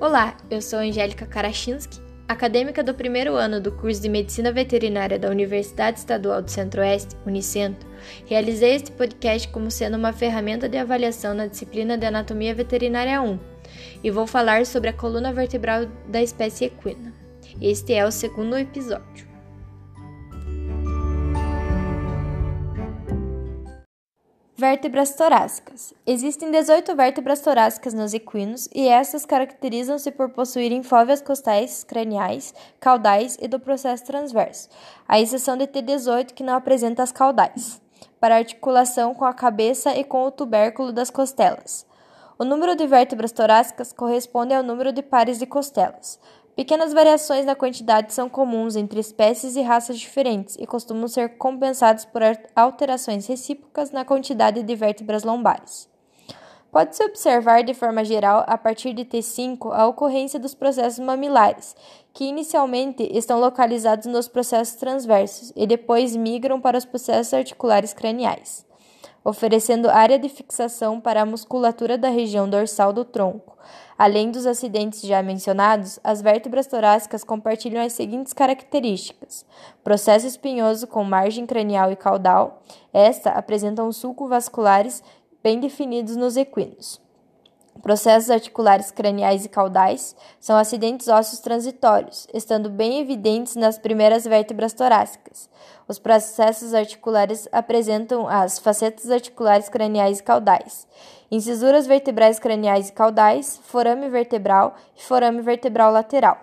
Olá, eu sou Angélica Karachinski, acadêmica do primeiro ano do curso de Medicina Veterinária da Universidade Estadual do Centro-Oeste, Unicentro. Realizei este podcast como sendo uma ferramenta de avaliação na disciplina de Anatomia Veterinária 1 e vou falar sobre a coluna vertebral da espécie equina. Este é o segundo episódio. Vértebras torácicas. Existem 18 vértebras torácicas nos equinos e estas caracterizam-se por possuírem fóveas costais, craniais, caudais e do processo transverso, à exceção de T18 que não apresenta as caudais, para articulação com a cabeça e com o tubérculo das costelas. O número de vértebras torácicas corresponde ao número de pares de costelas. Pequenas variações na quantidade são comuns entre espécies e raças diferentes e costumam ser compensadas por alterações recíprocas na quantidade de vértebras lombares. Pode-se observar de forma geral, a partir de T5, a ocorrência dos processos mamilares, que inicialmente estão localizados nos processos transversos e depois migram para os processos articulares craniais oferecendo área de fixação para a musculatura da região dorsal do tronco. Além dos acidentes já mencionados, as vértebras torácicas compartilham as seguintes características: processo espinhoso com margem cranial e caudal. Esta apresentam sulco vasculares bem definidos nos equinos. Processos articulares craniais e caudais são acidentes ósseos transitórios, estando bem evidentes nas primeiras vértebras torácicas. Os processos articulares apresentam as facetas articulares craniais e caudais, incisuras vertebrais craniais e caudais, forame vertebral e forame vertebral lateral.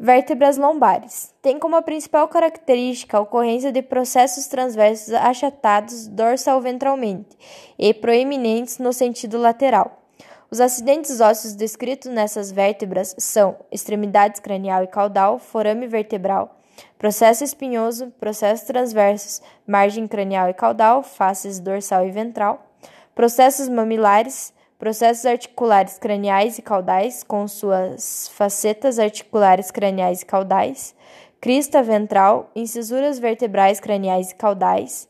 Vértebras lombares. Tem como principal característica a ocorrência de processos transversos achatados dorsal-ventralmente e proeminentes no sentido lateral. Os acidentes ósseos descritos nessas vértebras são extremidades cranial e caudal, forame vertebral, processo espinhoso, processos transversos, margem cranial e caudal, faces dorsal e ventral, processos mamilares, processos articulares craniais e caudais com suas facetas articulares craniais e caudais, crista ventral, incisuras vertebrais craniais e caudais,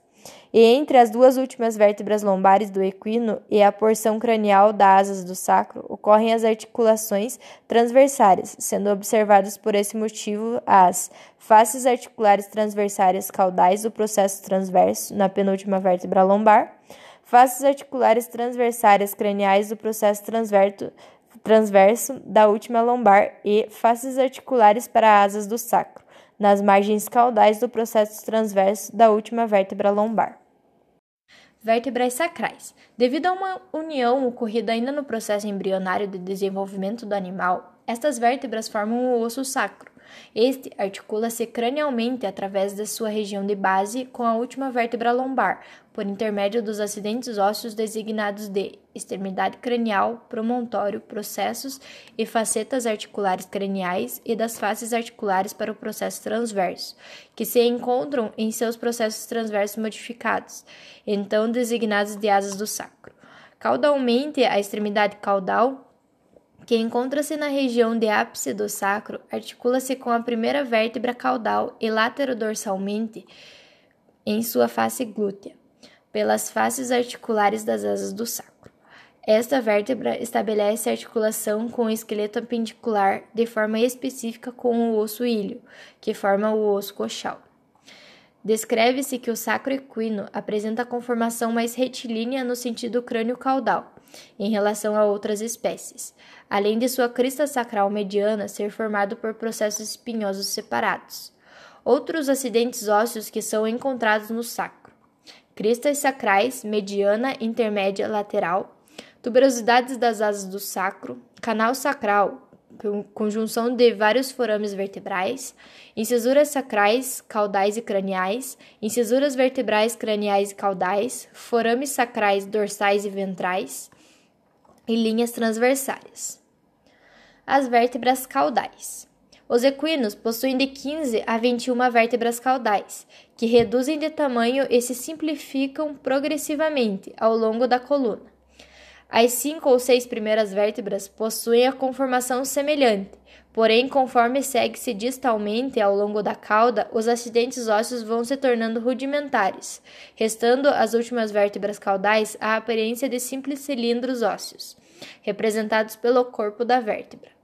e entre as duas últimas vértebras lombares do equino e a porção cranial das asas do sacro ocorrem as articulações transversárias, sendo observadas por esse motivo as faces articulares transversárias caudais do processo transverso na penúltima vértebra lombar, faces articulares transversárias craniais do processo transverso transverso da última lombar e faces articulares para asas do sacro nas margens caudais do processo transverso da última vértebra lombar. Vértebras sacrais. Devido a uma união ocorrida ainda no processo embrionário de desenvolvimento do animal, estas vértebras formam o osso sacro, este articula-se cranialmente através da sua região de base com a última vértebra lombar, por intermédio dos acidentes ósseos designados de extremidade cranial, promontório, processos e facetas articulares craniais e das faces articulares para o processo transverso, que se encontram em seus processos transversos modificados, então designados de asas do sacro. Caudalmente, a extremidade caudal que encontra-se na região de ápice do sacro, articula-se com a primeira vértebra caudal e laterodorsalmente em sua face glútea, pelas faces articulares das asas do sacro. Esta vértebra estabelece articulação com o esqueleto apendicular de forma específica com o osso ilho, que forma o osso coxal. Descreve-se que o sacro equino apresenta conformação mais retilínea no sentido crânio-caudal, em relação a outras espécies, além de sua crista sacral mediana ser formado por processos espinhosos separados. Outros acidentes ósseos que são encontrados no sacro: cristas sacrais, mediana, intermédia, lateral, tuberosidades das asas do sacro, canal sacral, conjunção de vários forames vertebrais, incisuras sacrais, caudais e craniais, incisuras vertebrais craniais e caudais, forames sacrais dorsais e ventrais, e linhas transversárias. As vértebras caudais. Os equinos possuem de 15 a 21 vértebras caudais, que reduzem de tamanho e se simplificam progressivamente ao longo da coluna. As cinco ou seis primeiras vértebras possuem a conformação semelhante, Porém, conforme segue-se distalmente ao longo da cauda, os acidentes ósseos vão se tornando rudimentares, restando as últimas vértebras caudais a aparência de simples cilindros ósseos, representados pelo corpo da vértebra.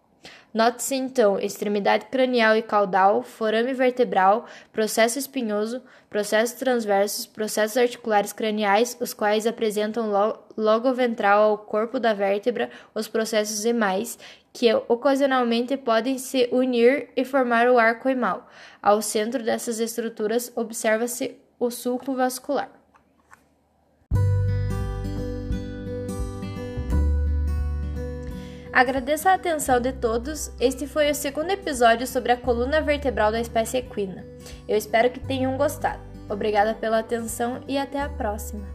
Note-se então extremidade cranial e caudal, forame vertebral, processo espinhoso, processos transversos, processos articulares craniais, os quais apresentam logo ventral ao corpo da vértebra os processos emais, que ocasionalmente podem se unir e formar o arco emal. Ao centro dessas estruturas observa-se o sulco vascular. Agradeço a atenção de todos. Este foi o segundo episódio sobre a coluna vertebral da espécie equina. Eu espero que tenham gostado. Obrigada pela atenção e até a próxima.